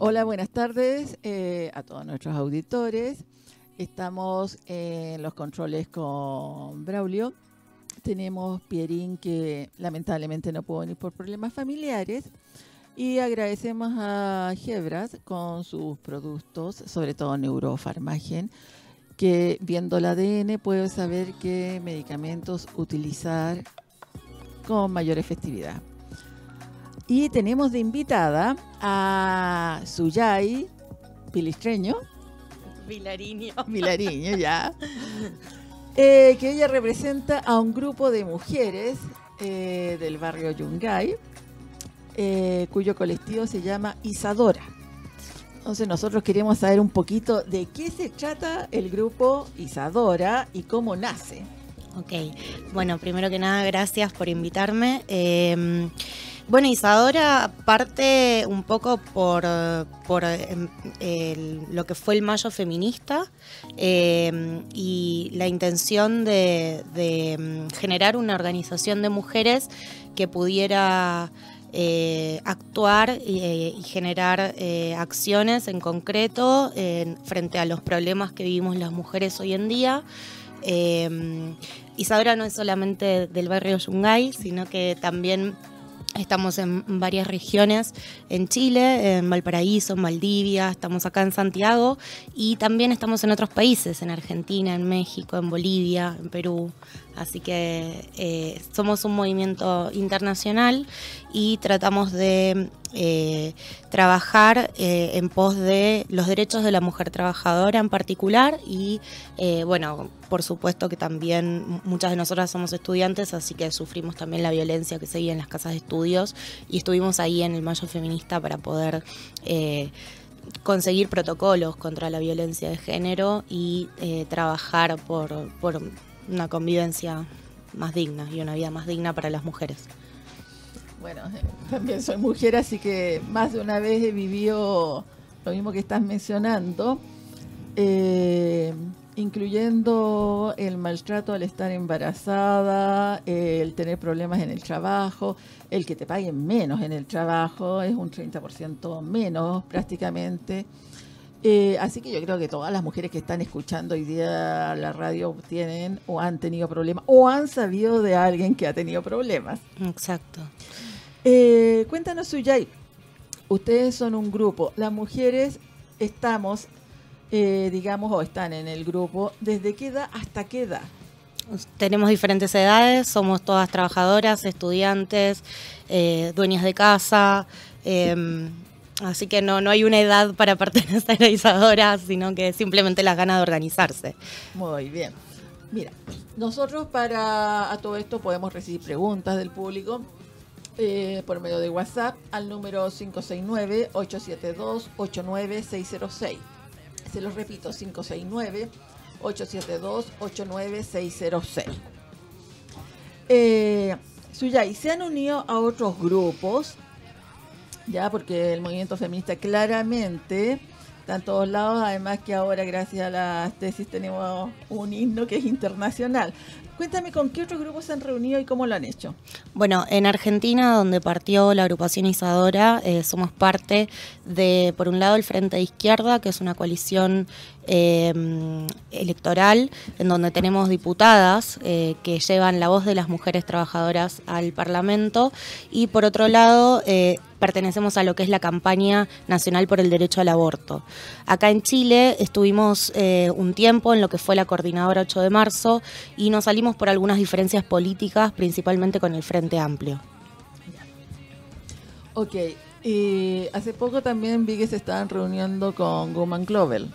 Hola, buenas tardes eh, a todos nuestros auditores. Estamos en los controles con Braulio. Tenemos Pierín que lamentablemente no pudo venir por problemas familiares. Y agradecemos a Gebras con sus productos, sobre todo Neurofarmagen, que viendo el ADN puede saber qué medicamentos utilizar con mayor efectividad. Y tenemos de invitada a Suyay Pilistreño. Vilariño. Vilariño, ya. Eh, que ella representa a un grupo de mujeres eh, del barrio Yungay, eh, cuyo colectivo se llama Isadora. Entonces nosotros queremos saber un poquito de qué se trata el grupo Isadora y cómo nace. Ok, bueno, primero que nada, gracias por invitarme. Bueno, Isadora parte un poco por, por em, lo que fue el Mayo Feminista em, y la intención de, em, generar una organización de mujeres que pudiera eh, actuar eh, y, generar eh, acciones en concreto frente a los problemas que vivimos las mujeres hoy en día. Isadora no es solamente del barrio Yungay, sino que también Estamos en varias regiones en Chile, en Valparaíso, en Valdivia, estamos acá en Santiago y también estamos en otros países, en Argentina, en México, en Bolivia, en Perú. Así que eh, somos un movimiento internacional y tratamos de eh, trabajar eh, en pos de los derechos de la mujer trabajadora en particular y bueno, por supuesto que también muchas de nosotras somos estudiantes, así que sufrimos también la violencia que se vive en las casas de estudios y estuvimos ahí en el Mayo Feminista para poder conseguir protocolos contra la violencia de género y trabajar por, por una convivencia más digna y una vida más digna para las mujeres. Bueno, también soy mujer, así que más de una vez he vivido lo mismo que estás mencionando, eh, incluyendo el maltrato al estar embarazada, el tener problemas en el trabajo, el que te paguen menos en el trabajo, es un 30% menos prácticamente. Eh, así que yo creo que todas las mujeres que están escuchando hoy día la radio tienen o han tenido problemas o han sabido de alguien que ha tenido problemas. Exacto. Eh, cuéntanos, Suyay, ustedes son un grupo. Las mujeres estamos, eh, digamos, o están en el grupo, ¿desde qué edad hasta qué edad? Tenemos diferentes edades, somos todas trabajadoras, estudiantes, dueñas de casa. Así que no, no hay una edad para pertenecer a Isadora, sino que simplemente las ganas de organizarse. Muy bien. Mira, nosotros para todo esto podemos recibir preguntas del público eh, por medio de WhatsApp al número 569-872-89606. Se los repito, 569-872-89606. Eh, Suyay, ¿se han unido a otros grupos ya porque el movimiento feminista claramente está en todos lados, además que ahora gracias a las tesis tenemos un himno que es internacional. Cuéntame con qué otros grupos se han reunido y cómo lo han hecho. Bueno, en Argentina, donde partió la agrupación Isadora, eh, somos parte de, por un lado, el Frente de Izquierda, que es una coalición eh, electoral en donde tenemos diputadas eh, que llevan la voz de las mujeres trabajadoras al Parlamento y por otro lado eh, pertenecemos a lo que es la campaña nacional por el derecho al aborto. Acá en Chile estuvimos un tiempo en lo que fue la coordinadora 8 de marzo y nos salimos por algunas diferencias políticas, principalmente con el Frente Amplio. Ok, y hace poco también vi que se estaban reuniendo con Woman Global.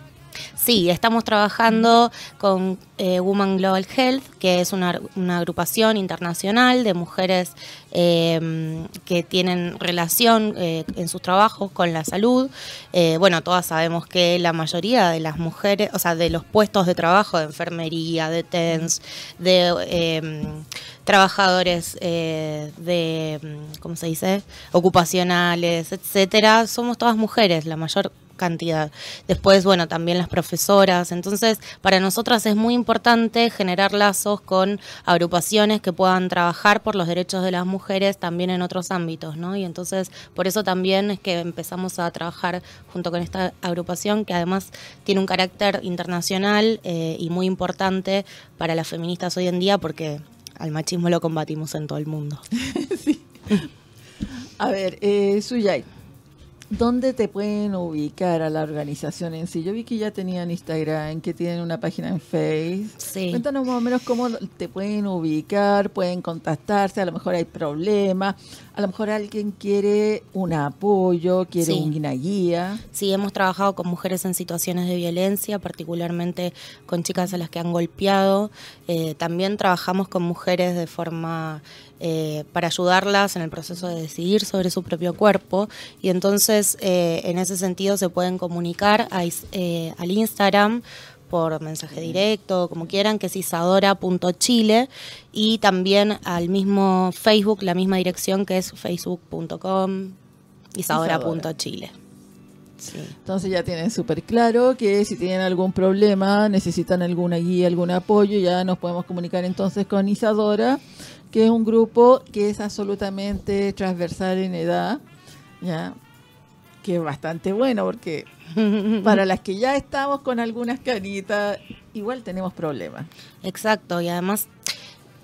Sí, estamos trabajando con eh, Woman Global Health, que es una, agrupación internacional de mujeres em, que tienen relación eh, en sus trabajos con la salud. Eh, bueno, todas sabemos que la mayoría de las mujeres, o sea, de los puestos de trabajo de enfermería, de TENS, de em, trabajadores de, ¿cómo se dice?, ocupacionales, etcétera, somos todas mujeres, la mayor cantidad. Después, bueno, también las profesoras. Entonces, para nosotras es muy importante generar lazos con agrupaciones que puedan trabajar por los derechos de las mujeres también en otros ámbitos, ¿no? Y entonces, por eso también es que empezamos a trabajar junto con esta agrupación que además tiene un carácter internacional eh, y muy importante para las feministas hoy en día porque al machismo lo combatimos en todo el mundo. A ver, eh, Suyay, ¿Dónde te pueden ubicar a la organización en sí? Yo vi que ya tenían Instagram, que tienen una página en Facebook. Sí. Cuéntanos más o menos cómo te pueden ubicar, pueden contactarse, a lo mejor hay problemas, a lo mejor alguien quiere un apoyo, quiere una guía. Sí, hemos trabajado con mujeres en situaciones de violencia, particularmente con chicas a las que han golpeado. Eh, también trabajamos con mujeres de forma eh, para ayudarlas en el proceso de decidir sobre su propio cuerpo. Y entonces, eh, en ese sentido, se pueden comunicar eh, al Instagram por mensaje directo, como quieran, que es isadora.chile y también al mismo Facebook, la misma dirección que es facebook.com isadora.chile. Entonces ya tienen súper claro que si tienen algún problema, necesitan alguna guía, algún apoyo, ya nos podemos comunicar entonces con Isadora que es un grupo que es absolutamente transversal en edad, ¿ya? que es bastante bueno porque para las que ya estamos con algunas canitas, igual tenemos problemas. Exacto, y además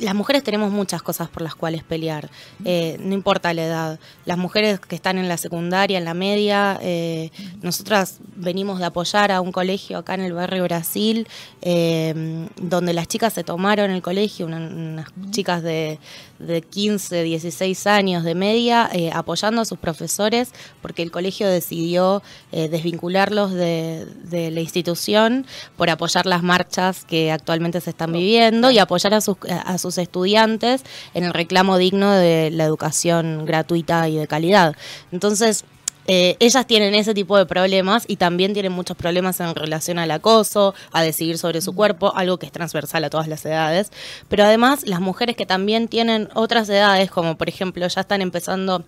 las mujeres tenemos muchas cosas por las cuales pelear, eh, no importa la edad. Las mujeres que están en la secundaria, en la media, eh, nosotras venimos de apoyar a un colegio acá en el barrio Brasil, eh, donde las chicas se tomaron el colegio, unas chicas de, de 15, 16 años de media, apoyando a sus profesores, porque el colegio decidió desvincularlos de, la institución por apoyar las marchas que actualmente se están viviendo y apoyar a sus, a sus estudiantes en el reclamo digno de la educación gratuita y de calidad. Entonces, eh, ellas tienen ese tipo de problemas y también tienen muchos problemas en relación al acoso, a decidir sobre su cuerpo, algo que es transversal a todas las edades. Pero además las mujeres que también tienen otras edades, como por ejemplo ya están empezando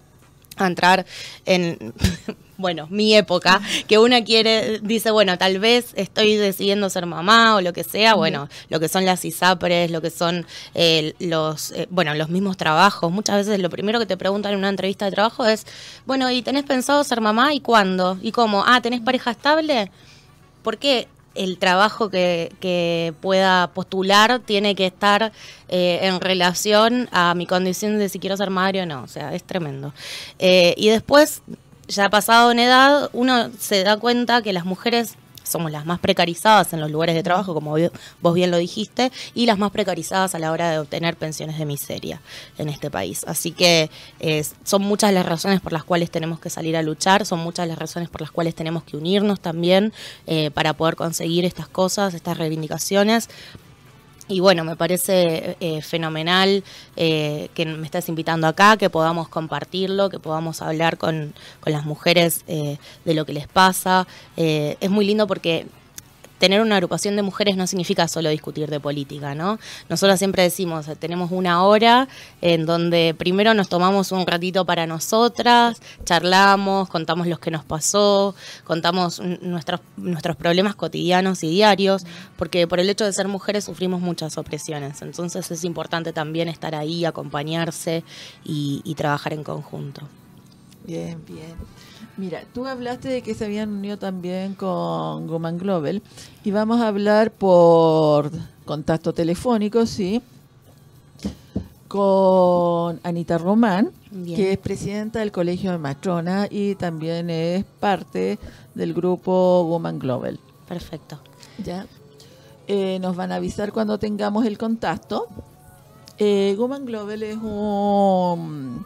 a entrar en bueno, mi época, que una quiere, dice, bueno, tal vez estoy decidiendo ser mamá o lo que sea, bueno, lo que son las ISAPRES, lo que son eh, los, eh, bueno, los mismos trabajos. Muchas veces lo primero que te preguntan en una entrevista de trabajo es, bueno, ¿y tenés pensado ser mamá y cuándo? ¿Y cómo? Ah, ¿tenés pareja estable? ¿Por qué? El trabajo que, que, pueda postular tiene que estar eh, en relación a mi condición de si quiero ser madre o no. O sea, es tremendo. y después ya pasado en edad, uno se da cuenta que las mujeres somos las más precarizadas en los lugares de trabajo, como vos bien lo dijiste, y las más precarizadas a la hora de obtener pensiones de miseria en este país. Así que eh, son muchas las razones por las cuales tenemos que salir a luchar, son muchas las razones por las cuales tenemos que unirnos también eh, para poder conseguir estas cosas, estas reivindicaciones. Y bueno, me parece eh, fenomenal eh, que me estés invitando acá, que podamos compartirlo, que podamos hablar con, con las mujeres eh, de lo que les pasa. es muy lindo porque tener una agrupación de mujeres no significa solo discutir de política, ¿no? Nosotros siempre decimos, tenemos una hora en donde primero nos tomamos un ratito para nosotras, charlamos, contamos lo que nos pasó, contamos nuestros, nuestros problemas cotidianos y diarios, porque por el hecho de ser mujeres sufrimos muchas opresiones. Entonces es importante también estar ahí, acompañarse y, y trabajar en conjunto. Bien, bien. Mira, tú hablaste de que se habían unido también con Goman Global y vamos a hablar por contacto telefónico, sí, con Anita Román, que es presidenta del Colegio de Matrona y también es parte del grupo Woman Global. Perfecto. Ya. Eh, nos van a avisar cuando tengamos el contacto. Eh, Woman Global es un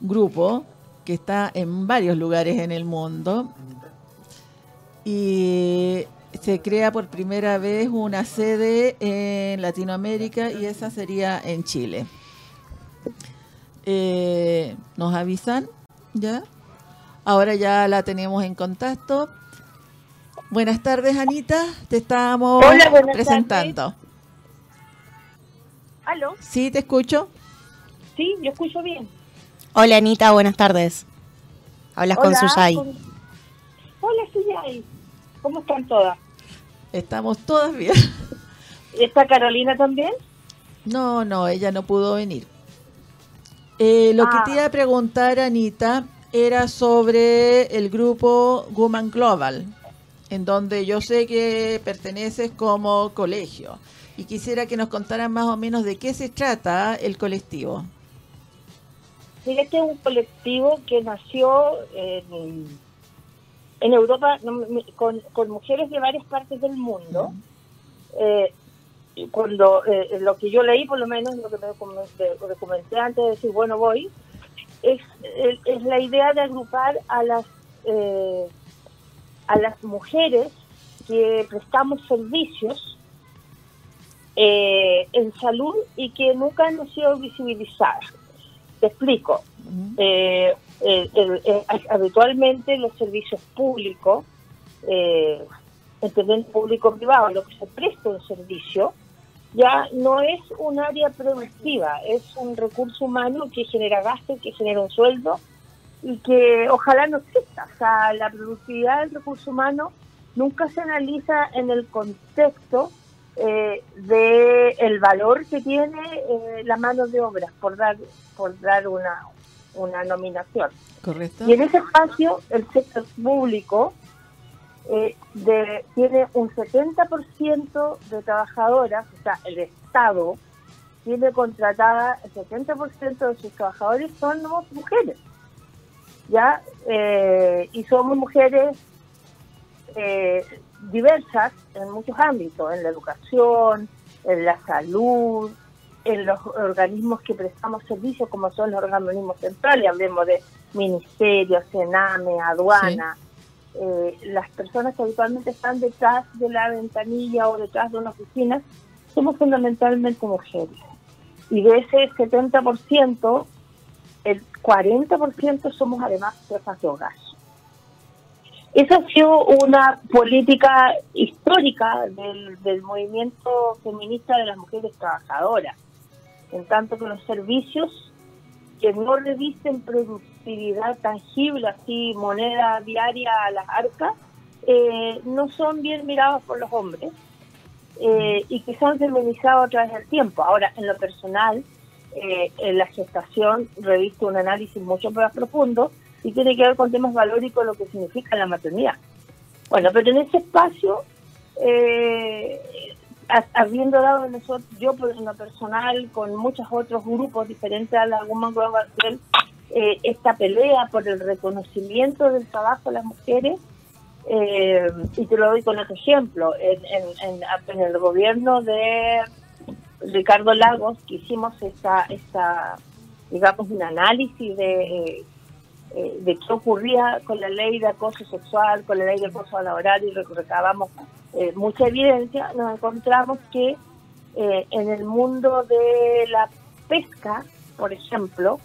grupo que está en varios lugares en el mundo y se crea por primera vez una sede en Latinoamérica y esa sería en Chile. Eh, nos avisan, ¿ya? Ahora ya la tenemos en contacto. Buenas tardes, Anita. Te estamos presentando. ¿Aló? Sí, te escucho. Sí, yo escucho bien. Hola Anita, buenas tardes. Hablas con Suyay. Hola, Suyay. ¿Cómo están todas? Estamos todas bien. ¿Está Carolina también? No, no, ella no pudo venir. Eh, lo que Ah. te iba a preguntar, Anita, era sobre el grupo Woman Global, en donde yo sé que perteneces como colegio. Y quisiera que nos contaran más o menos de qué se trata el colectivo. Mira, este es un colectivo que nació en, en Europa con, con mujeres de varias partes del mundo. Eh, cuando eh, lo que yo leí, por lo menos lo que me documenté, antes de decir, bueno, voy, es, es, es la idea de agrupar a las, eh, a las mujeres que prestamos servicios eh, en salud y que nunca han sido visibilizadas. Te explico. Eh, eh, habitualmente los servicios públicos, eh, entendiendo público-privado, lo que se presta un servicio, ya no es un área productiva, es un recurso humano que genera gasto, que genera un sueldo y que ojalá no exista. O sea, la productividad del recurso humano nunca se analiza en el contexto eh, de el valor que tiene eh, la mano de obra, por dar, por dar una, una nominación. ¿Correcto? Y en ese espacio, el sector público eh, de- tiene un 70% de trabajadoras, o sea, el Estado tiene contratada, el 70% de sus trabajadores son mujeres, ¿ya? Eh, y somos mujeres eh, diversas en muchos ámbitos, en la educación, en la salud, en los organismos que prestamos servicios, como son los organismos centrales, hablemos de ministerio, Sename, aduana, eh, las personas que habitualmente están detrás de la ventanilla o detrás de una oficina, somos fundamentalmente mujeres. Y de ese 70%, el 40% somos además jefas de hogar. Esa ha sido una política histórica del, movimiento feminista de las mujeres trabajadoras, en tanto que los servicios que no revisten productividad tangible, así moneda diaria a las arcas, eh, no son bien mirados por los hombres eh, y que se han feminizado a través del tiempo. Ahora, en lo personal, eh, en la gestación reviste un análisis mucho más profundo y tiene que ver con temas valóricos, lo que significa la maternidad. Bueno, pero en ese espacio, eh, ha- habiendo dado nosotros, yo por lo personal, con muchos otros grupos diferentes a la Woman Global eh, esta pelea por el reconocimiento del trabajo de las mujeres, eh, y te lo doy con otro ejemplo, en, en- en- el gobierno de Ricardo Lagos, que hicimos esta, esta digamos, un análisis de, eh, de qué ocurría con la ley de acoso sexual, con la ley de acoso laboral y rec- recabamos eh, mucha evidencia, nos encontramos que eh, en el mundo de la pesca, por ejemplo,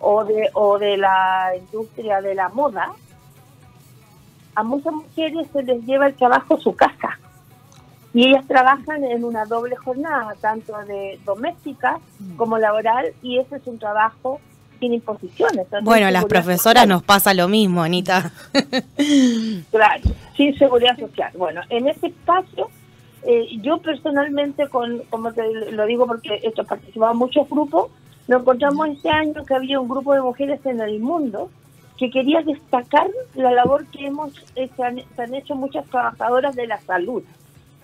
o de, o de la industria de la moda, a muchas mujeres se les lleva el trabajo a su casa. Y ellas trabajan en una doble jornada, tanto de doméstica como laboral, y ese es un trabajo sin imposiciones. tanto Bueno, las profesoras social. nos pasa lo mismo, Anita. Claro, sin seguridad social. Bueno, en ese espacio, eh, yo personalmente, con, como te lo digo porque participado en muchos grupos, nos encontramos este año que había un grupo de mujeres en el mundo que quería destacar la labor que hemos eh, se han, se han hecho muchas trabajadoras de la salud.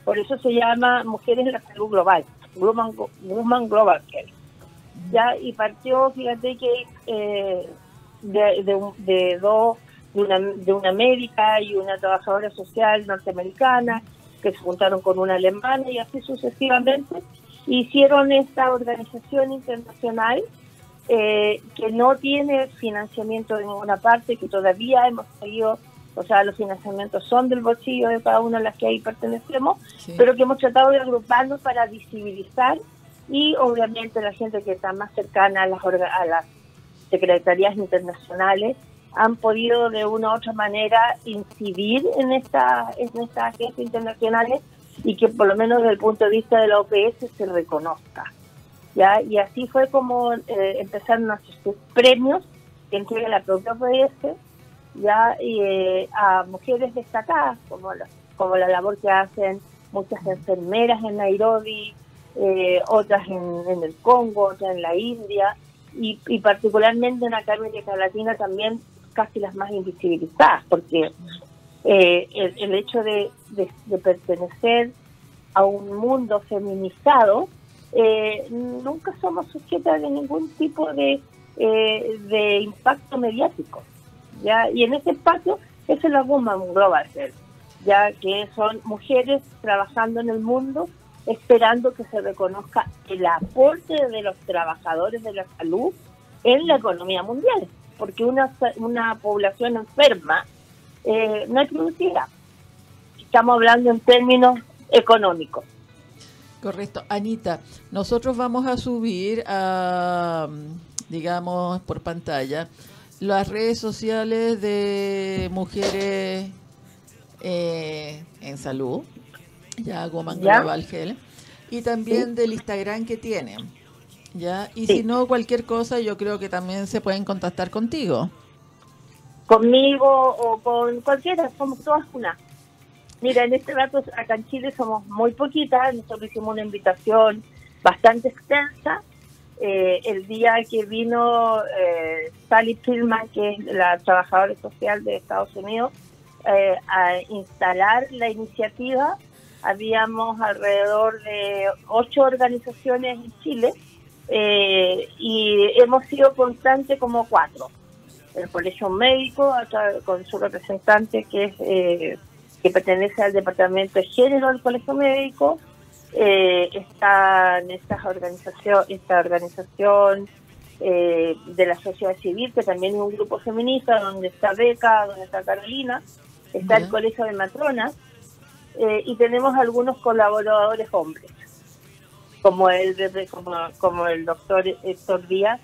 Por eso se llama Mujeres en la Salud Global, Woman, Woman Global Care. Ya, y partió, fíjate que eh, de, de, de dos, de una, de una médica y una trabajadora social norteamericana, que se juntaron con una alemana y así sucesivamente, hicieron esta organización internacional eh, que no tiene financiamiento de ninguna parte, que todavía hemos seguido, o sea, los financiamientos son del bolsillo de cada una de las que ahí pertenecemos, Sí. pero que hemos tratado de agruparnos para visibilizar y obviamente la gente que está más cercana a las, a las secretarías internacionales han podido de una u otra manera incidir en, esta, en estas agencias internacionales y que por lo menos desde el punto de vista de la OPS se reconozca. ¿ya? Y así fue como eh, empezaron a premios que entrega la propia OPS ya y, eh, a mujeres destacadas, como la, como la labor que hacen muchas enfermeras en Nairobi, eh, otras en, el Congo, otras en la India, y, particularmente en América Latina también casi las más invisibilizadas, porque eh, el, hecho de, pertenecer a un mundo feminizado, eh, nunca somos sujetas de ningún tipo de, de impacto mediático. ¿ya? Y en ese espacio, es la Woman Global ya que son mujeres trabajando en el mundo esperando que se reconozca el aporte de los trabajadores de la salud en la economía mundial, porque una, una población enferma eh, no es producida. Estamos hablando en términos económicos. Correcto. Anita, nosotros vamos a subir a, digamos, por pantalla las redes sociales de mujeres eh, en salud, ya Woman Global Gel, y también del Instagram que tienen. ¿ya? Y si no, cualquier cosa, yo creo que también se pueden contactar contigo. Conmigo o con cualquiera, somos todas una. Mira, en este rato acá en Chile somos muy poquitas, nosotros hicimos una invitación bastante extensa. Eh, el día que vino eh, Sally Tillman, que es la trabajadora social de Estados Unidos, eh, a instalar la iniciativa, habíamos alrededor de ocho organizaciones en Chile eh, y hemos sido constantes como cuatro. El Colegio Médico, con su representante que es eh, que pertenece al Departamento de Género del Colegio Médico, eh, están estas organización, esta organización de la sociedad civil, que también es un grupo feminista, donde está Beca, donde está Carolina, está el Colegio de Matronas, eh, y tenemos algunos colaboradores hombres, como el, como, como el doctor Héctor Díaz,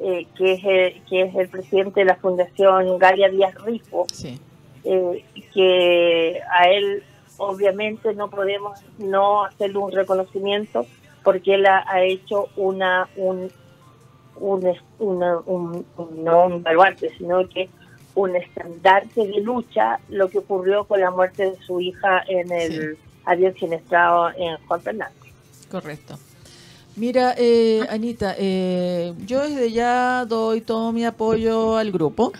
eh, que, es el, que es el presidente de la Fundación Galia Díaz Rifo, eh, que a él obviamente no podemos no hacerle un reconocimiento porque él ha, hecho una un, un, un, no un baluarte, sino que un estandarte de lucha lo que ocurrió con la muerte de su hija en el avión siniestrado en Juan Fernández. Correcto. Mira, eh, Anita, eh, yo desde ya doy todo mi apoyo al grupo.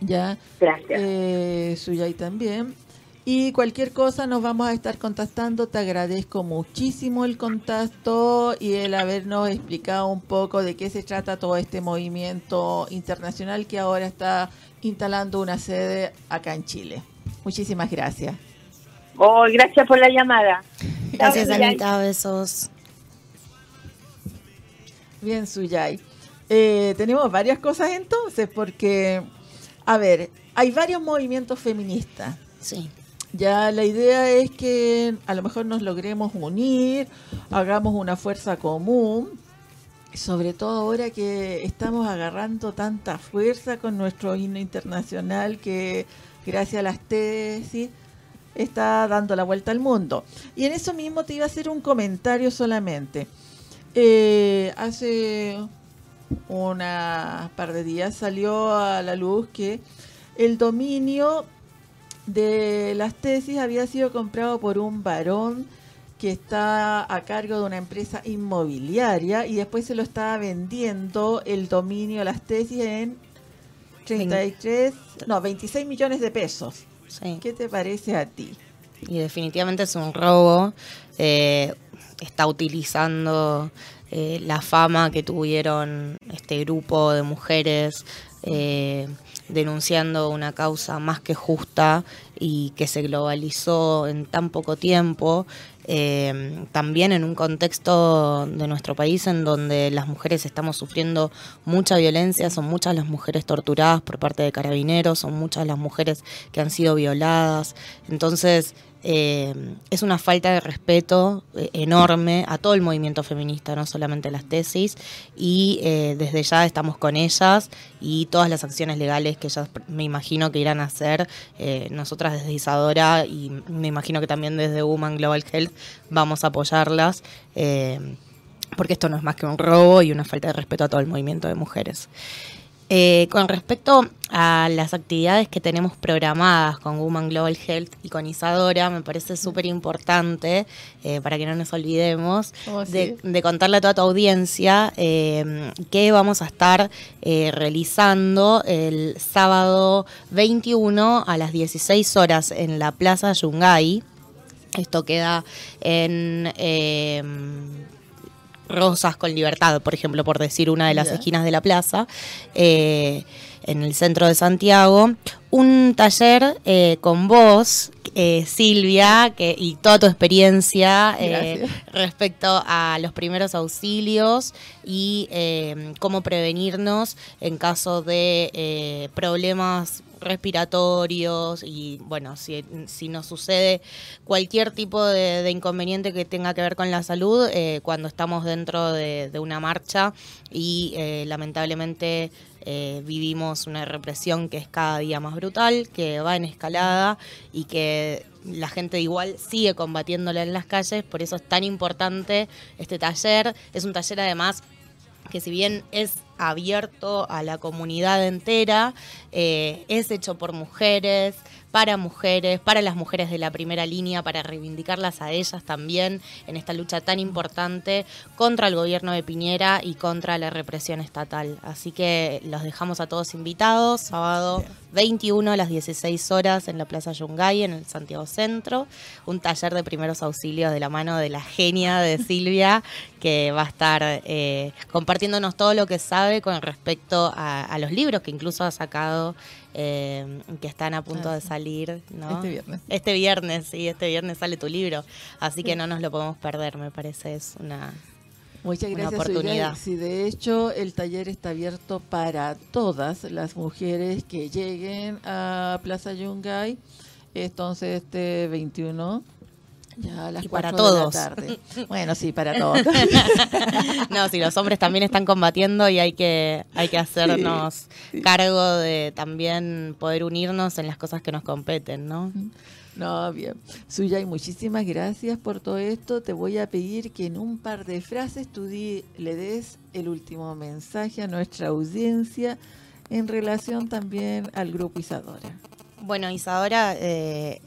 Ya. Gracias. Eh, Suyay también. Y cualquier cosa nos vamos a estar contactando. Te agradezco muchísimo el contacto y el habernos explicado un poco de qué se trata todo este movimiento internacional que ahora está instalando una sede acá en Chile. Muchísimas gracias. Oh, gracias por la llamada. Gracias, Anita. Besos. Bien, Suyay. Eh, tenemos varias cosas entonces, porque, a ver, hay varios movimientos feministas. Sí. Ya la idea es que a lo mejor nos logremos unir, hagamos una fuerza común sobre todo ahora que estamos agarrando tanta fuerza con nuestro himno internacional que gracias a las tesis está dando la vuelta al mundo. Y en eso mismo te iba a hacer un comentario solamente. Eh, hace una par de días salió a la luz que el dominio de las tesis había sido comprado por un varón que está a cargo de una empresa inmobiliaria y después se lo estaba vendiendo el dominio de las tesis en 33, no, 26 millones de pesos. ¿Qué te parece a ti? Y definitivamente es un robo. Eh, está utilizando eh, la fama que tuvieron este grupo de mujeres eh, denunciando una causa más que justa y que se globalizó en tan poco tiempo, eh, también en un contexto de nuestro país en donde las mujeres estamos sufriendo mucha violencia, son muchas las mujeres torturadas por parte de carabineros, son muchas las mujeres que han sido violadas. Entonces, eh, es una falta de respeto eh, enorme a todo el movimiento feminista, no solamente las tesis, y eh, desde ya estamos con ellas y todas las acciones legales que ellas me imagino que irán a hacer, nosotras desde Isadora y me imagino que también desde Woman Global Health vamos a apoyarlas, porque esto no es más que un robo y una falta de respeto a todo el movimiento de mujeres. Eh, con respecto a las actividades que tenemos programadas con Woman Global Health y con Isadora, me parece súper importante, eh, para que no nos olvidemos, Oh, sí. de, de contarle a toda tu audiencia eh, que vamos a estar eh, realizando el sábado 21 a las 16 horas en la Plaza Yungay. Esto queda en... Rosas con Libertad, por ejemplo, por decir una de las esquinas de la plaza, eh, en el centro de Santiago, un taller eh, con vos, eh, Silvia, que, y toda tu experiencia respecto a los primeros auxilios y cómo prevenirnos en caso de problemas respiratorios y bueno, si, si nos sucede cualquier tipo de, inconveniente que tenga que ver con la salud eh, cuando estamos dentro de, de una marcha y eh, lamentablemente eh, vivimos una represión que es cada día más brutal, que va en escalada y que la gente igual sigue combatiéndola en las calles, por eso es tan importante este taller. Es un taller además que si bien es abierto a la comunidad entera, eh, es hecho por mujeres, para mujeres, para las mujeres de la primera línea, para reivindicarlas a ellas también en esta lucha tan importante contra el gobierno de Piñera y contra la represión estatal. Así que los dejamos a todos invitados, sábado 21 a las 16 horas en la Plaza Yungay, en el Santiago Centro, un taller de primeros auxilios de la mano de la genia de Silvia, que va a estar eh, compartiéndonos todo lo que sabe con respecto a, a los libros que incluso ha sacado, eh, que están a punto Ah, de salir. ¿no? Este viernes. Este viernes, sí, este viernes sale tu libro, así que no nos lo podemos perder, me parece, es una... Muchas una gracias, oportunidad. Zulia. Sí, de hecho, el taller está abierto para todas las mujeres que lleguen a Plaza Yungay. Entonces, este 21, ya a las Y para 4 de la todos. tarde. Bueno, sí, para todos. No, si los hombres también están combatiendo y hay que, hay que hacernos sí. cargo de también poder unirnos en las cosas que nos competen, ¿no? No, bien. Suyay, muchísimas gracias por todo esto. Te voy a pedir que en un par de frases tú di- le des el último mensaje a nuestra audiencia en relación también al grupo Isadora. Bueno, Isadora eh,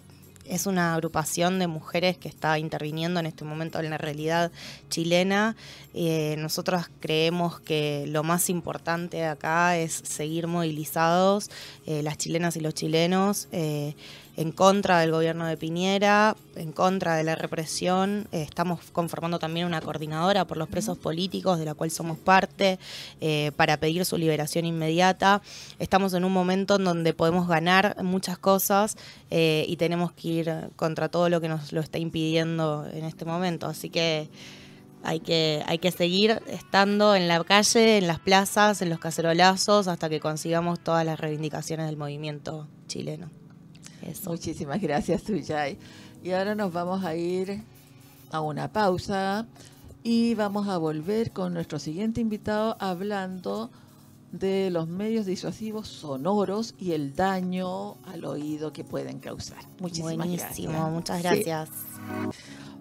es una agrupación de mujeres que está interviniendo en este momento en la realidad chilena. Eh, nosotros creemos que lo más importante acá es seguir movilizados, eh, las chilenas y los chilenos, eh, en contra del gobierno de Piñera, en contra de la represión. Eh, estamos conformando también una coordinadora por los presos políticos, de la cual somos parte, eh, para pedir su liberación inmediata. Estamos en un momento en donde podemos ganar muchas cosas eh, y tenemos que ir contra todo lo que nos lo está impidiendo en este momento. Así que hay que, hay que seguir estando en la calle, en las plazas, en los cacerolazos, hasta que consigamos todas las reivindicaciones del movimiento chileno. Eso. Muchísimas gracias, Suyay. Y ahora nos vamos a ir a una pausa y vamos a volver con nuestro siguiente invitado hablando de los medios disuasivos sonoros y el daño al oído que pueden causar. Muchísimas Buenísimo, gracias. muchas Sí. gracias.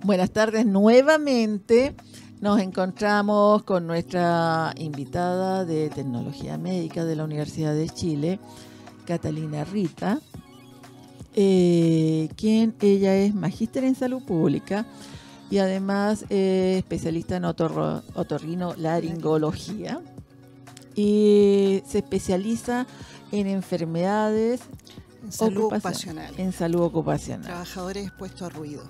Buenas tardes nuevamente. Nos encontramos con nuestra invitada de tecnología médica de la Universidad de Chile, Catalina Rita, eh, quien ella es magíster en salud pública y además es especialista en otorro- otorrino laringología y se especializa en enfermedades En salud ocupacion- ocupacional. en salud ocupacional. Trabajadores expuestos a ruido.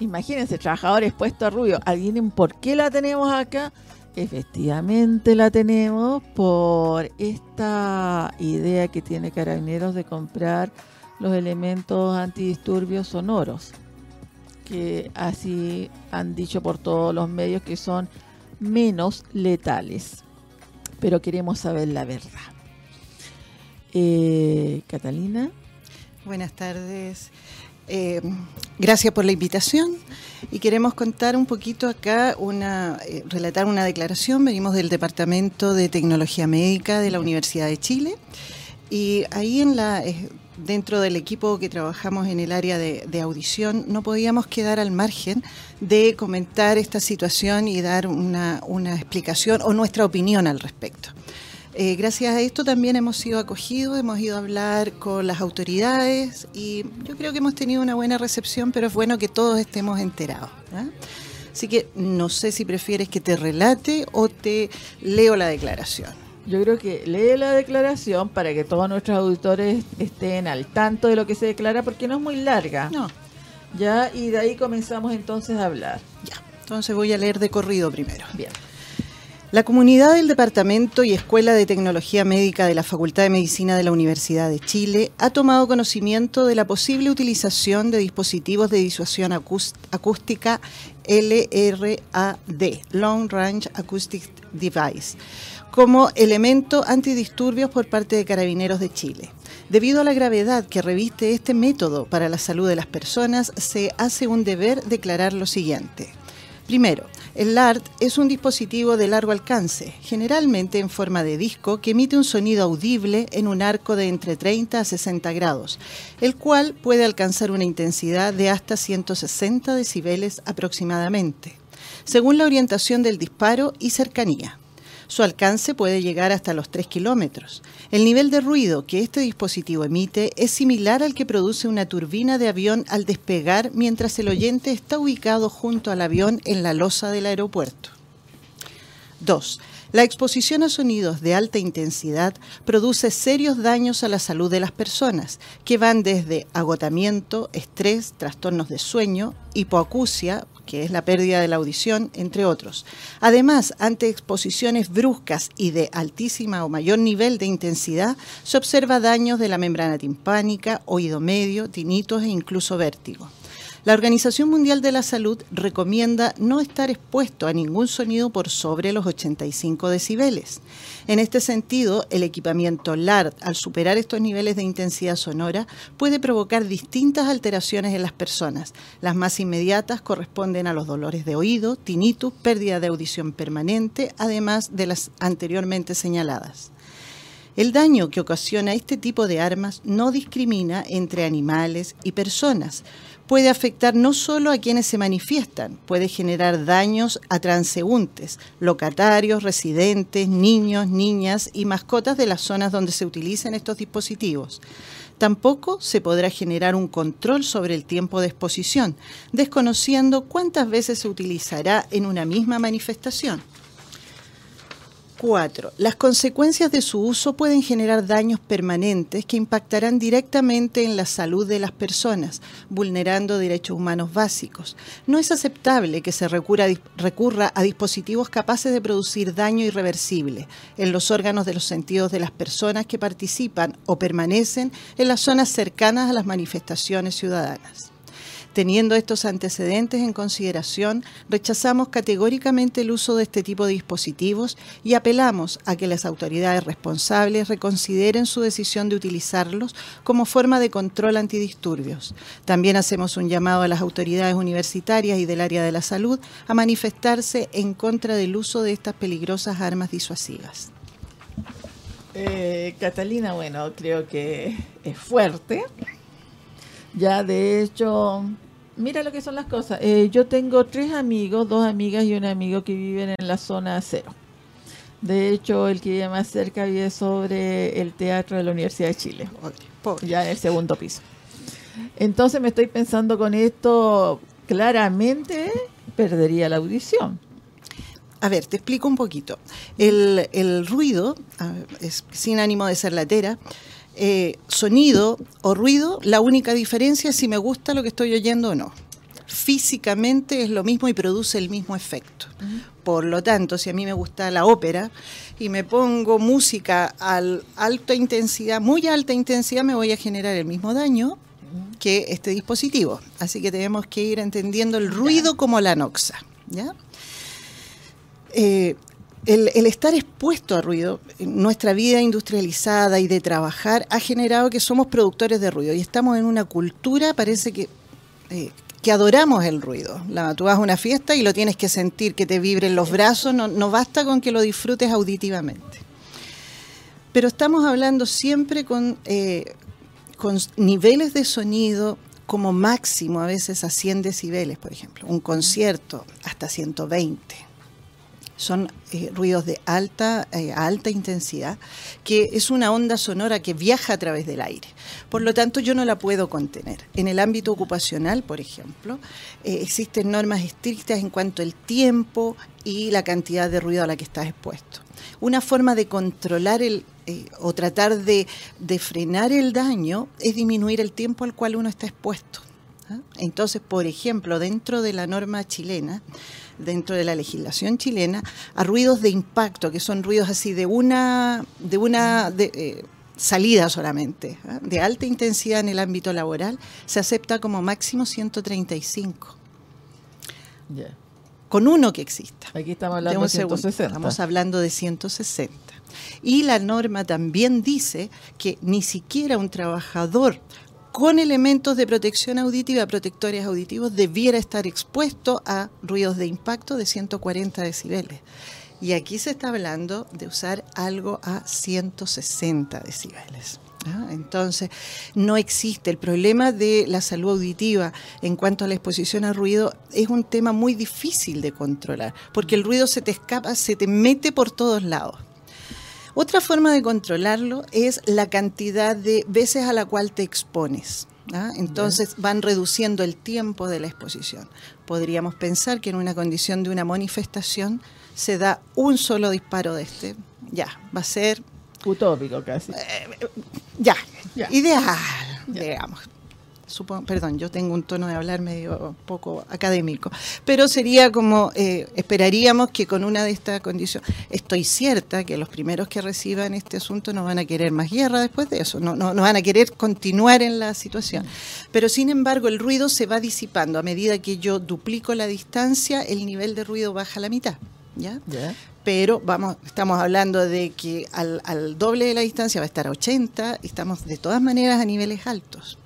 Imagínense, trabajadores expuestos a ruido. ¿Adivinen por qué la tenemos acá? Efectivamente la tenemos por esta idea que tiene Carabineros de comprar los elementos antidisturbios sonoros, que así han dicho por todos los medios que son menos letales. Pero queremos saber la verdad. Eh, Catalina. Buenas tardes. Eh, gracias por la invitación y queremos contar un poquito acá, una, eh, relatar una declaración. Venimos del Departamento de Tecnología Médica de la Universidad de Chile y ahí en la, eh, dentro del equipo que trabajamos en el área de, audición no podíamos quedar al margen de comentar esta situación y dar una, explicación o nuestra opinión al respecto. Eh, gracias a esto también hemos sido acogidos, hemos ido a hablar con las autoridades y yo creo que hemos tenido una buena recepción, pero es bueno que todos estemos enterados. Así que no sé si prefieres que te relate o te leo la declaración. Yo creo que lee la declaración para que todos nuestros auditores estén al tanto de lo que se declara, porque no es muy larga. No. Ya, y de ahí comenzamos entonces a hablar. Ya, entonces voy a leer de corrido primero. Bien. La comunidad del Departamento y Escuela de Tecnología Médica de la Facultad de Medicina de la Universidad de Chile ha tomado conocimiento de la posible utilización de dispositivos de disuasión acústica LRAD, Long Range Acoustic Device, como elemento antidisturbios por parte de Carabineros de Chile. Debido a la gravedad que reviste este método para la salud de las personas, se hace un deber declarar lo siguiente. Primero, el LART es un dispositivo de largo alcance, generalmente en forma de disco, que emite un sonido audible en un arco de entre 30 a 60 grados, el cual puede alcanzar una intensidad de hasta 160 decibeles aproximadamente, según la orientación del disparo y cercanía. Su alcance puede llegar hasta los 3 kilómetros. El nivel de ruido que este dispositivo emite es similar al que produce una turbina de avión al despegar mientras el oyente está ubicado junto al avión en la losa del aeropuerto. 2. La exposición a sonidos de alta intensidad produce serios daños a la salud de las personas, que van desde agotamiento, estrés, trastornos de sueño, hipoacusia, que es la pérdida de la audición, entre otros. Además, ante exposiciones bruscas y de altísima o mayor nivel de intensidad, se observa daños de la membrana timpánica, oído medio, tinitos e incluso vértigo. La Organización Mundial de la Salud recomienda no estar expuesto a ningún sonido por sobre los 85 decibeles. En este sentido, el equipamiento LARD, al superar estos niveles de intensidad sonora, puede provocar distintas alteraciones en las personas. Las más inmediatas corresponden a los dolores de oído, tinnitus, pérdida de audición permanente, además de las anteriormente señaladas. El daño que ocasiona este tipo de armas no discrimina entre animales y personas, puede afectar no solo a quienes se manifiestan, puede generar daños a transeúntes, locatarios, residentes, niños, niñas y mascotas de las zonas donde se utilizan estos dispositivos. Tampoco se podrá generar un control sobre el tiempo de exposición, desconociendo cuántas veces se utilizará en una misma manifestación. 4. Las consecuencias de su uso pueden generar daños permanentes que impactarán directamente en la salud de las personas, vulnerando derechos humanos básicos. No es aceptable que se recurra, recurra a dispositivos capaces de producir daño irreversible en los órganos de los sentidos de las personas que participan o permanecen en las zonas cercanas a las manifestaciones ciudadanas. Teniendo estos antecedentes en consideración, rechazamos categóricamente el uso de este tipo de dispositivos y apelamos a que las autoridades responsables reconsideren su decisión de utilizarlos como forma de control antidisturbios. También hacemos un llamado a las autoridades universitarias y del área de la salud a manifestarse en contra del uso de estas peligrosas armas disuasivas. Eh, Catalina, bueno, creo que es fuerte. Ya, de hecho, mira lo que son las cosas. Eh, yo tengo tres amigos, dos amigas y un amigo que viven en la zona cero. De hecho, el que vive más cerca vive sobre el teatro de la Universidad de Chile, ya en el segundo piso. Entonces me estoy pensando con esto, claramente perdería la audición. A ver, te explico un poquito. El, el ruido, es sin ánimo de ser latera, eh, sonido o ruido, la única diferencia es si me gusta lo que estoy oyendo o no. Físicamente es lo mismo y produce el mismo efecto. Por lo tanto, si a mí me gusta la ópera y me pongo música a alta intensidad, muy alta intensidad, me voy a generar el mismo daño que este dispositivo. Así que tenemos que ir entendiendo el ruido como la noxa. ¿ya? Eh, el, estar expuesto a ruido, nuestra vida industrializada y de trabajar ha generado que somos productores de ruido y estamos en una cultura, parece que, eh, que adoramos el ruido. La, tú vas a una fiesta y lo tienes que sentir, que te vibren los brazos, no, basta con que lo disfrutes auditivamente. Pero estamos hablando siempre con, eh, con niveles de sonido como máximo, a veces a 100 decibeles, por ejemplo. Un concierto hasta 120 son eh, ruidos de alta, eh, alta intensidad, que es una onda sonora que viaja a través del aire. Por lo tanto, yo no la puedo contener. En el ámbito ocupacional, por ejemplo, eh, existen normas estrictas en cuanto al tiempo y la cantidad de ruido a la que estás expuesto. Una forma de controlar el, o tratar de, de frenar el daño es disminuir el tiempo al cual uno está expuesto. ¿Ah? Entonces, por ejemplo, dentro de la norma chilena, dentro de la legislación chilena a ruidos de impacto, que son ruidos así de una, de una eh, salida solamente, ¿eh? de alta intensidad en el ámbito laboral, se acepta como máximo 135. Con uno que exista. Aquí estamos hablando de, 160. Estamos hablando de 160. Y la norma también dice que ni siquiera un trabajador con elementos de protección auditiva, protectores auditivos, debiera estar expuesto a ruidos de impacto de 140 decibeles. Y aquí se está hablando de usar algo a 160 decibeles. Entonces, no existe. El problema de la salud auditiva en cuanto a la exposición a ruido es un tema muy difícil de controlar, porque el ruido se te escapa, se te mete por todos lados. Otra forma de controlarlo es la cantidad de veces a la cual te expones. ¿ah? Entonces van reduciendo el tiempo de la exposición. Podríamos pensar que en una condición de una manifestación se da un solo disparo de este. Ya, va a ser... Utópico casi. Eh, ya, ideal, digamos perdón, yo tengo un tono de hablar medio poco académico, pero sería como, eh, esperaríamos que con una de estas condiciones, estoy cierta que los primeros que reciban este asunto no van a querer más guerra después de eso, no, no, van a querer continuar en la situación. Pero sin embargo, el ruido se va disipando. A medida que yo duplico la distancia, el nivel de ruido baja a la mitad. ¿Ya? pero vamos, estamos hablando de que al, al, doble de la distancia va a estar a 80 y estamos de todas maneras a niveles altos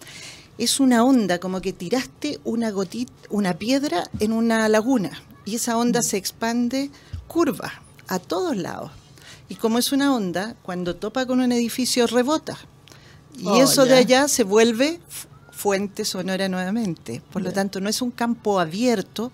es una onda, como que tiraste una gotita, una piedra en una laguna y esa onda se expande curva a todos lados. Y como es una onda, cuando topa con un edificio rebota. Y oh, eso de allá se vuelve fuente sonora nuevamente. Por lo tanto, no es un campo abierto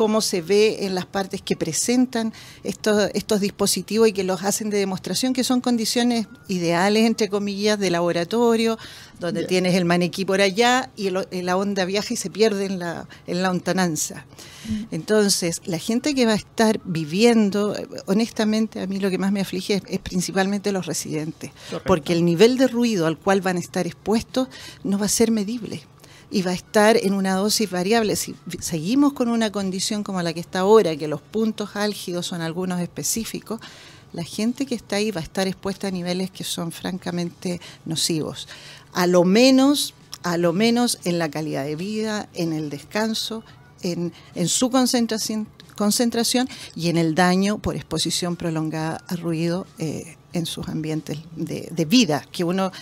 como se ve en las partes que presentan estos, estos dispositivos y que los hacen de demostración, que son condiciones ideales, entre comillas, de laboratorio, donde tienes el maniquí por allá y la onda viaja y se pierde en la, en la ontananza. Mm. Entonces, la gente que va a estar viviendo, honestamente, a mí lo que más me aflige es, principalmente los residentes, porque el nivel de ruido al cual van a estar expuestos no va a ser medible y va a estar en una dosis variable. Si seguimos con una condición como la que está ahora, que los puntos álgidos son algunos específicos, la gente que está ahí va a estar expuesta a niveles que son francamente nocivos. A lo menos, a lo menos en la calidad de vida, en el descanso, en, su concentración, concentración y en el daño por exposición prolongada a ruido eh, en sus ambientes de, de vida, que uno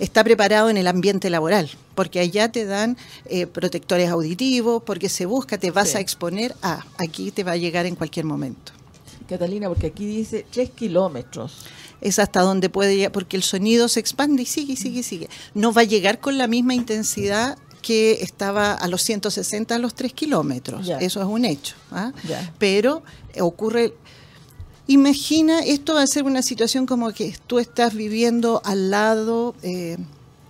está preparado en el ambiente laboral, porque allá te dan eh, protectores auditivos, porque se busca, te vas a exponer a, aquí te va a llegar en cualquier momento. Catalina, porque aquí dice 3 kilómetros. Es hasta donde puede llegar, porque el sonido se expande y sigue, y sigue, y sigue. No va a llegar con la misma intensidad que estaba a los 160 a los 3 kilómetros. Eso es un hecho. ¿ah? Pero ocurre Imagina, esto va a ser una situación como que tú estás viviendo al lado, eh,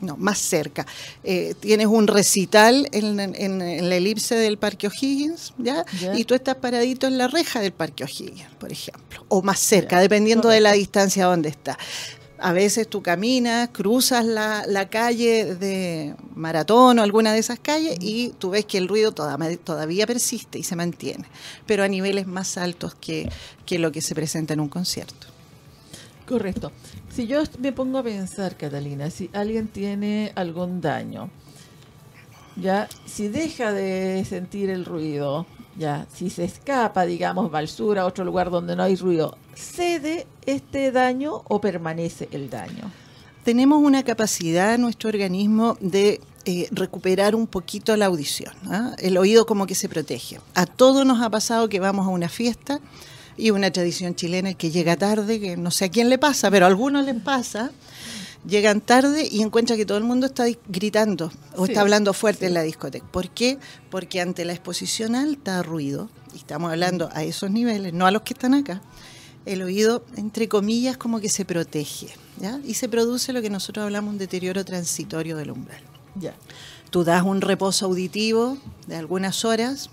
no, más cerca. Eh, tienes un recital en, la elipse del Parque O'Higgins, ¿ya? Y tú estás paradito en la reja del Parque O'Higgins, por ejemplo, o más cerca, dependiendo de la distancia donde está. A veces tú caminas, cruzas la, calle de Maratón o alguna de esas calles y tú ves que el ruido todavía persiste y se mantiene, pero a niveles más altos que, que lo que se presenta en un concierto. Correcto. Si yo me pongo a pensar, Catalina, si alguien tiene algún daño, ya, si deja de sentir el ruido, ya, si se escapa, digamos, va al sur, a otro lugar donde no hay ruido, ¿cede este daño o permanece el daño? Tenemos una capacidad en nuestro organismo de eh, recuperar un poquito la audición. ¿ah? El oído como que se protege. A todos nos ha pasado que vamos a una fiesta y una tradición chilena que llega tarde, que no sé a quién le pasa, pero a algunos les pasa, llegan tarde y encuentran que todo el mundo está gritando o Sí, está hablando fuerte sí. en la discoteca. ¿Por qué? Porque ante la exposición alta a ruido, y estamos hablando a esos niveles, no a los que están acá, el oído, entre comillas, como que se protege, ¿ya? Y se produce lo que nosotros hablamos un deterioro transitorio del umbral. Ya. Tú das un reposo auditivo de algunas horas,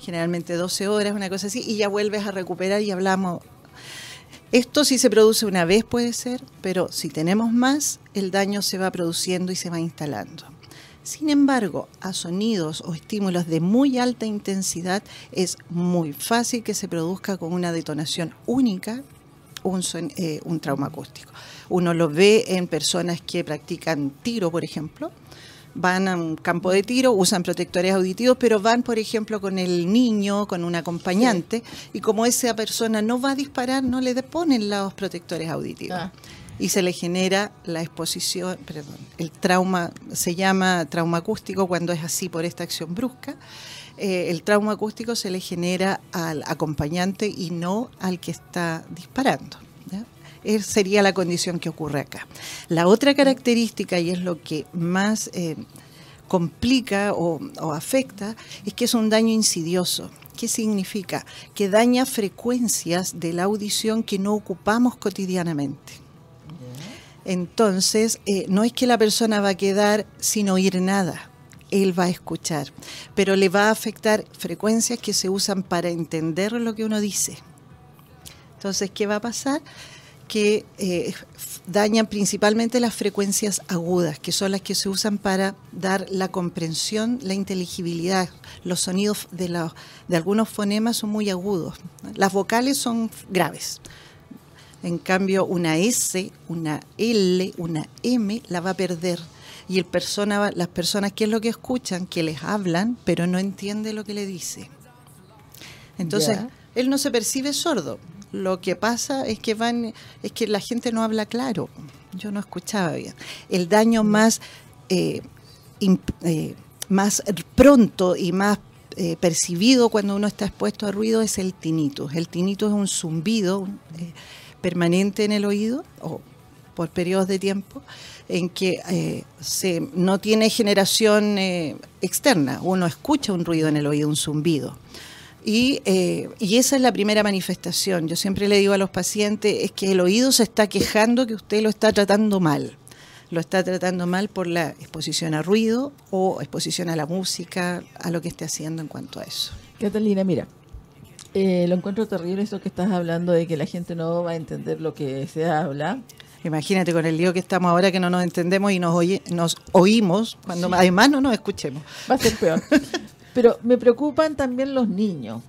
generalmente 12 horas, una cosa así, y ya vuelves a recuperar y hablamos. Esto si se produce una vez puede ser, pero si tenemos más, el daño se va produciendo y se va instalando. Sin embargo, a sonidos o estímulos de muy alta intensidad es muy fácil que se produzca con una detonación única un, eh, un trauma acústico. Uno lo ve en personas que practican tiro, por ejemplo, van a un campo de tiro, usan protectores auditivos, pero van, por ejemplo, con el niño, con un acompañante, y como esa persona no va a disparar, no le ponen los protectores auditivos. Ah. Y se le genera la exposición, perdón, el trauma, se llama trauma acústico cuando es así por esta acción brusca. Eh, el trauma acústico se le genera al acompañante y no al que está disparando. Es- sería la condición que ocurre acá. La otra característica, y es lo que más eh, complica o, o afecta, es que es un daño insidioso. ¿Qué significa? Que daña frecuencias de la audición que no ocupamos cotidianamente. Entonces, eh, no es que la persona va a quedar sin oír nada, él va a escuchar, pero le va a afectar frecuencias que se usan para entender lo que uno dice. Entonces, ¿qué va a pasar? Que eh, dañan principalmente las frecuencias agudas, que son las que se usan para dar la comprensión, la inteligibilidad. Los sonidos de, la- de algunos fonemas son muy agudos. Las vocales son graves. En cambio, una S, una L, una M la va a perder. Y el persona las personas, ¿qué es lo que escuchan? Que les hablan, pero no entiende lo que le dice. Entonces, él no se percibe sordo. Lo que pasa es que van, es que la gente no habla claro. Yo no escuchaba bien. El daño más, eh, imp- eh, más pronto y más eh, percibido cuando uno está expuesto a ruido es el tinnitus. El tinnitus es un zumbido eh, permanente en el oído o por periodos de tiempo en que eh, se, no tiene generación eh, externa. Uno escucha un ruido en el oído, un zumbido. Y, eh, y esa es la primera manifestación. Yo siempre le digo a los pacientes, es que el oído se está quejando que usted lo está tratando mal. Lo está tratando mal por la exposición a ruido o exposición a la música, a lo que esté haciendo en cuanto a eso. Catalina, mira, eh, lo encuentro terrible eso que estás hablando de que la gente no va a entender lo que se habla. Imagínate con el lío que estamos ahora que no nos entendemos y nos, oye- nos oímos cuando Sí. además no nos escuchemos. Va a ser peor. Pero me preocupan también los niños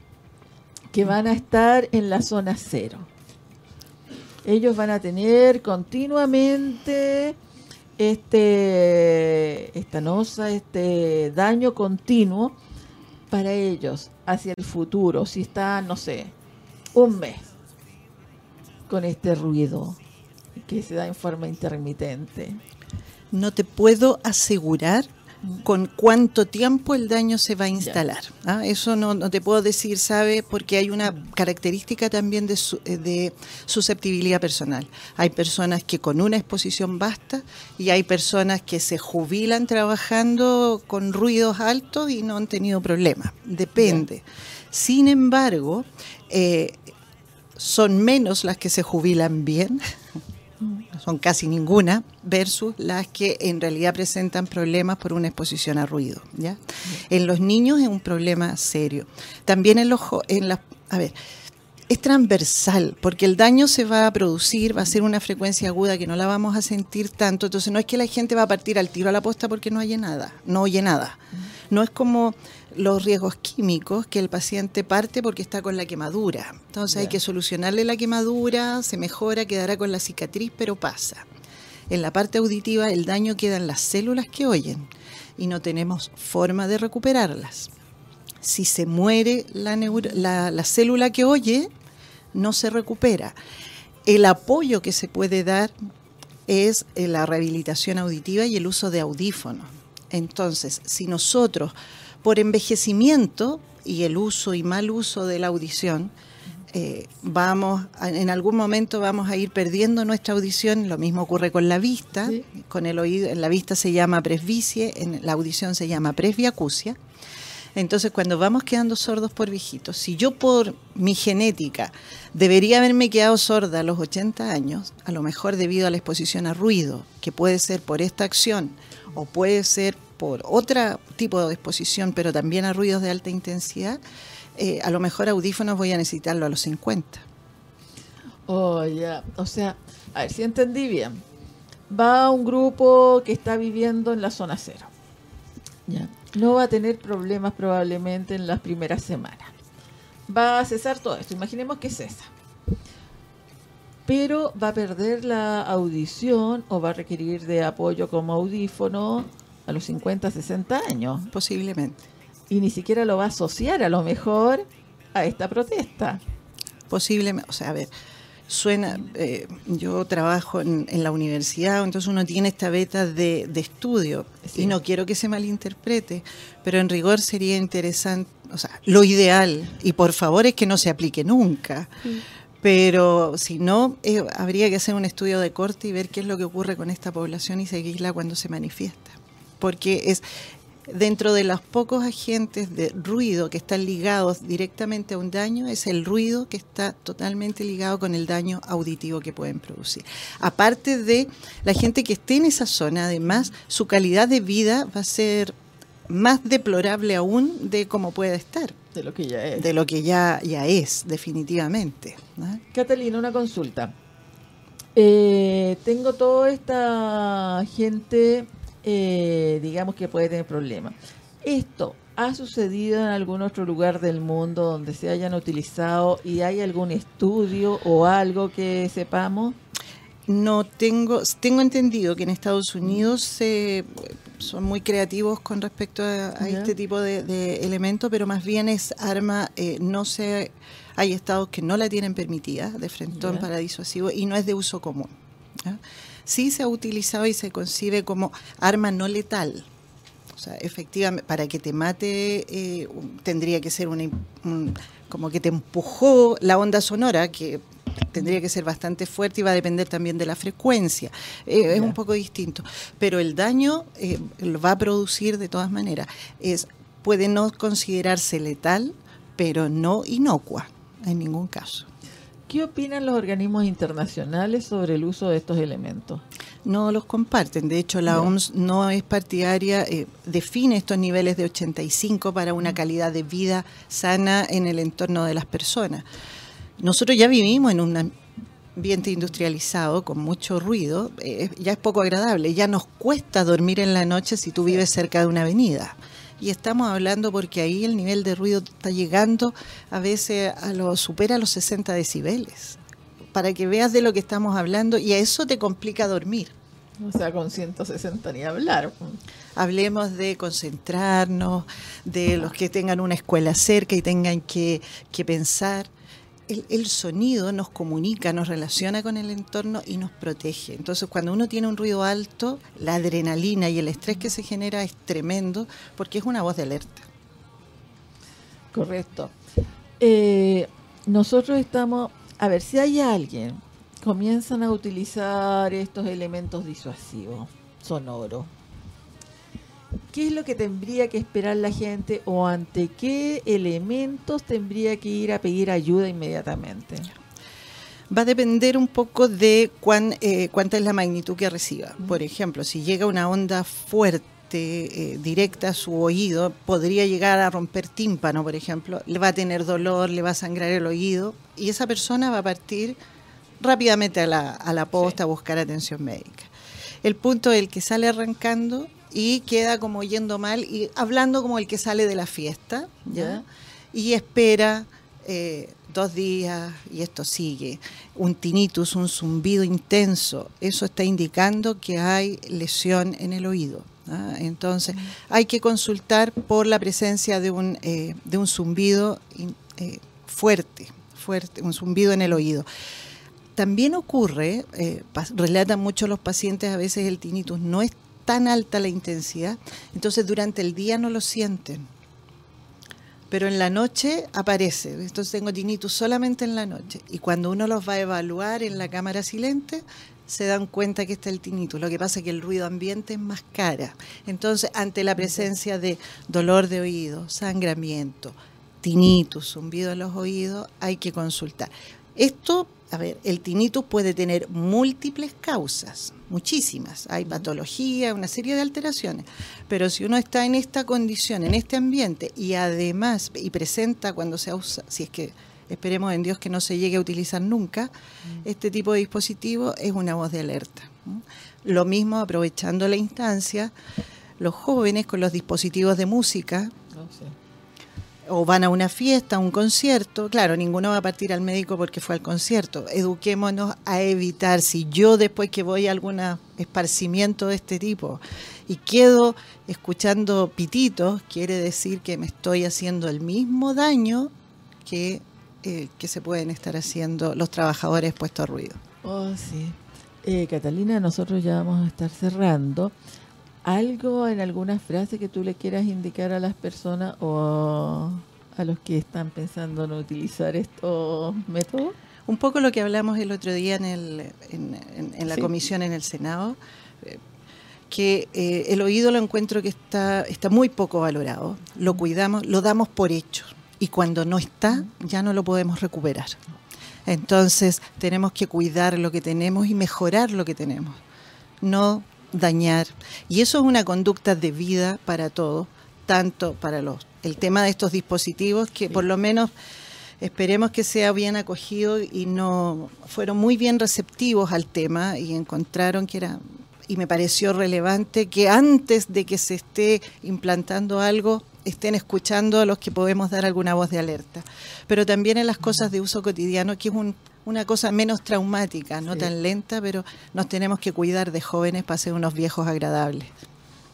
que van a estar en la zona cero. Ellos van a tener continuamente este esta nosa, este daño continuo para ellos hacia el futuro. Si está, no sé, un mes con este ruido que se da en forma intermitente. No te puedo asegurar con cuánto tiempo el daño se va a instalar. ¿ah? Eso no, no te puedo decir, ¿sabe? Porque hay una característica también de, su- eh, de susceptibilidad personal. Hay personas que con una exposición basta y hay personas que se jubilan trabajando con ruidos altos y no han tenido problemas. Depende. Sin embargo, eh, son menos las que se jubilan bien, son casi ninguna, versus las que en realidad presentan problemas por una exposición a ruido. ¿ya? En los niños es un problema serio. También en los... En las, a ver, es transversal, porque el daño se va a producir, va a ser una frecuencia aguda que no la vamos a sentir tanto. Entonces no es que la gente va a partir al tiro a la posta porque no oye nada, no oye nada. No es como los riesgos químicos que el paciente parte porque está con la quemadura. Entonces hay que solucionarle la quemadura, se mejora, quedará con la cicatriz, pero pasa. En la parte auditiva el daño queda en las células que oyen y no tenemos forma de recuperarlas si se muere la, la, la célula que oye, no se recupera. El apoyo que se puede dar es eh, la rehabilitación auditiva y el uso de audífonos. Entonces, si nosotros, por envejecimiento y el uso y mal uso de la audición, eh, vamos, en algún momento vamos a ir perdiendo nuestra audición, lo mismo ocurre con la vista, con el oído, en la vista se llama presbicie, en la audición se llama presbiacusia. Entonces, cuando vamos quedando sordos por viejitos, si yo por mi genética debería haberme quedado sorda a los 80 años, a lo mejor debido a la exposición a ruido, que puede ser por esta acción o puede ser por otro tipo de exposición, pero también a ruidos de alta intensidad, eh, a lo mejor audífonos voy a necesitarlo a los 50. Oh, ya. O sea, a ver si entendí bien. Va un grupo que está viviendo en la zona cero. Ya. No va a tener problemas probablemente en las primeras semanas. Va a cesar todo esto. Imaginemos que cesa. Pero va a perder la audición o va a requerir de apoyo como audífono a los 50, 60 años. Posiblemente y ni siquiera lo va a asociar a lo mejor a esta protesta. Posiblemente, o sea, a ver, suena, eh, yo trabajo en, la universidad, entonces uno tiene esta beta de, estudio y no quiero que se malinterprete, pero en rigor sería interesante, o sea, lo ideal, y por favor es que no se aplique nunca. Pero si no, eh, habría que hacer un estudio de corte y ver qué es lo que ocurre con esta población y seguirla cuando se manifiesta. Porque es, dentro de los pocos agentes de ruido que están ligados directamente a un daño, es el ruido que está totalmente ligado con el daño auditivo que pueden producir. Aparte de la gente que esté en esa zona, además, su calidad de vida va a ser más deplorable aún de cómo puede estar. De lo que ya es. De lo que ya, ya es, definitivamente. Catalina, una consulta. Eh, tengo toda esta gente eh, digamos que puede tener problemas. Esto ha sucedido en algún otro lugar del mundo donde se hayan utilizado y hay algún estudio o algo que sepamos. No tengo, tengo entendido que en Estados Unidos se, son muy creativos con respecto a, este tipo de, elementos, pero más bien es arma, eh, no sé, hay estados que no la tienen permitida de frente en para disuasivo y no es de uso común sí se ha utilizado y se concibe como arma no letal. O sea, efectivamente, para que te mate eh, tendría que ser una, como que te empujó la onda sonora, que tendría que ser bastante fuerte y va a depender también de la frecuencia. Eh, es un poco distinto. Pero el daño eh, lo va a producir de todas maneras. Es, puede no considerarse letal, pero no inocua en ningún caso. ¿Qué opinan los organismos internacionales sobre el uso de estos elementos? No los comparten. De hecho, la OMS no es partidaria, eh, define estos niveles de 85 para una mm. calidad de vida sana en el entorno de las personas. Nosotros ya vivimos en un ambiente industrializado con mucho ruido, eh, ya es poco agradable, ya nos cuesta dormir en la noche si tú vives cerca de una avenida y estamos hablando porque ahí el nivel de ruido está llegando a veces a lo supera los 60 decibeles. Para que veas de lo que estamos hablando y a eso te complica dormir. O sea, con 160 ni hablar. Hablemos de concentrarnos, de los que tengan una escuela cerca y tengan que, que pensar el, sonido nos comunica, nos relaciona con el entorno y nos protege. Entonces, cuando uno tiene un ruido alto, la adrenalina y el estrés que se genera es tremendo porque es una voz de alerta. Correcto. Eh, nosotros estamos, a ver, si hay alguien, comienzan a utilizar estos elementos disuasivos, sonoros, ¿Qué es lo que tendría que esperar la gente o ante qué elementos tendría que ir a pedir ayuda inmediatamente? Va a depender un poco de cuán, eh, cuánta es la magnitud que reciba. Por ejemplo, si llega una onda fuerte, eh, directa a su oído, podría llegar a romper tímpano, por ejemplo, le va a tener dolor, le va a sangrar el oído y esa persona va a partir rápidamente a la, a la posta a buscar atención médica. El punto es el que sale arrancando y queda como yendo mal y hablando como el que sale de la fiesta, ¿ya? Y espera eh, dos días y esto sigue. Un tinnitus, un zumbido intenso, eso está indicando que hay lesión en el oído. Entonces, hay que consultar por la presencia de un, eh, de un zumbido eh, fuerte, fuerte, un zumbido en el oído. También ocurre, relatan mucho los pacientes, a veces el tinnitus no es tan alta la intensidad, entonces durante el día no lo sienten. pero en la noche aparece. Entonces tengo tinnitus solamente en la noche. Y cuando uno los va a evaluar en la cámara silente, se dan cuenta que está el tinnitus. Lo que pasa es que el ruido ambiente es más cara. Entonces, ante la presencia de dolor de oído, sangramiento, tinnitus, zumbido en los oídos, hay que consultar. Esto, a ver, el tinnitus puede tener múltiples causas, muchísimas. Hay patología, una serie de alteraciones. Pero si uno está en esta condición, en este ambiente, y además, y presenta cuando se usa, si es que esperemos en Dios que no se llegue a utilizar nunca, mm. este tipo de dispositivo es una voz de alerta. Lo mismo aprovechando la instancia, los jóvenes con los dispositivos de música, oh, o van a una fiesta, a un concierto, claro, ninguno va a partir al médico porque fue al concierto. Eduquémonos a evitar, si yo después que voy a algún esparcimiento de este tipo y quedo escuchando pititos, quiere decir que me estoy haciendo el mismo daño que eh, que se pueden estar haciendo los trabajadores puestos a ruido. Oh, sí. Eh, Catalina, nosotros ya vamos a estar cerrando. ¿Algo en alguna frase que tú le quieras indicar a las personas o a los que están pensando en utilizar estos métodos? Un poco lo que hablamos el otro día en, el, en, la comisión en el Senado, eh, que el oído lo encuentro que está, está muy poco valorado, lo cuidamos, lo damos por hecho. Y cuando no está ya no lo podemos recuperar. Entonces tenemos que cuidar lo que tenemos y mejorar lo que tenemos, no dañar. Y eso es una conducta de vida para todos, tanto para los el tema de estos dispositivos que por lo menos esperemos que sea bien acogido y no fueron muy bien receptivos al tema y encontraron que era y me pareció relevante que antes de que se esté implantando algo estén escuchando a los que podemos dar alguna voz de alerta. Pero también en las cosas de uso cotidiano, que es una cosa menos traumática, no tan lenta, pero nos tenemos que cuidar de jóvenes para ser unos viejos agradables.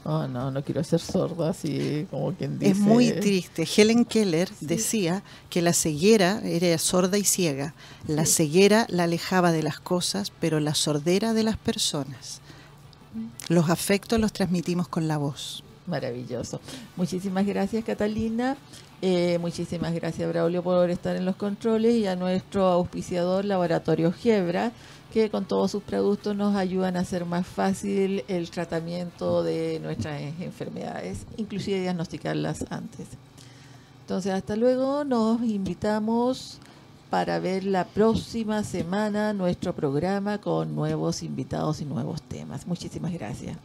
Oh, no, no quiero ser sorda, así como quien dice. Es muy triste. Helen Keller decía que la ceguera era sorda y ciega. La ceguera la alejaba de las cosas, pero la sordera de las personas. Los afectos los transmitimos con la voz. Maravilloso. Muchísimas gracias, Catalina. Eh, muchísimas gracias, Braulio, por estar en los controles y a nuestro auspiciador, Laboratorio Gebra, que con todos sus productos nos ayudan a hacer más fácil el tratamiento de nuestras enfermedades, inclusive diagnosticarlas antes. Entonces, hasta luego. Nos invitamos para ver la próxima semana nuestro programa con nuevos invitados y nuevos temas. Muchísimas gracias.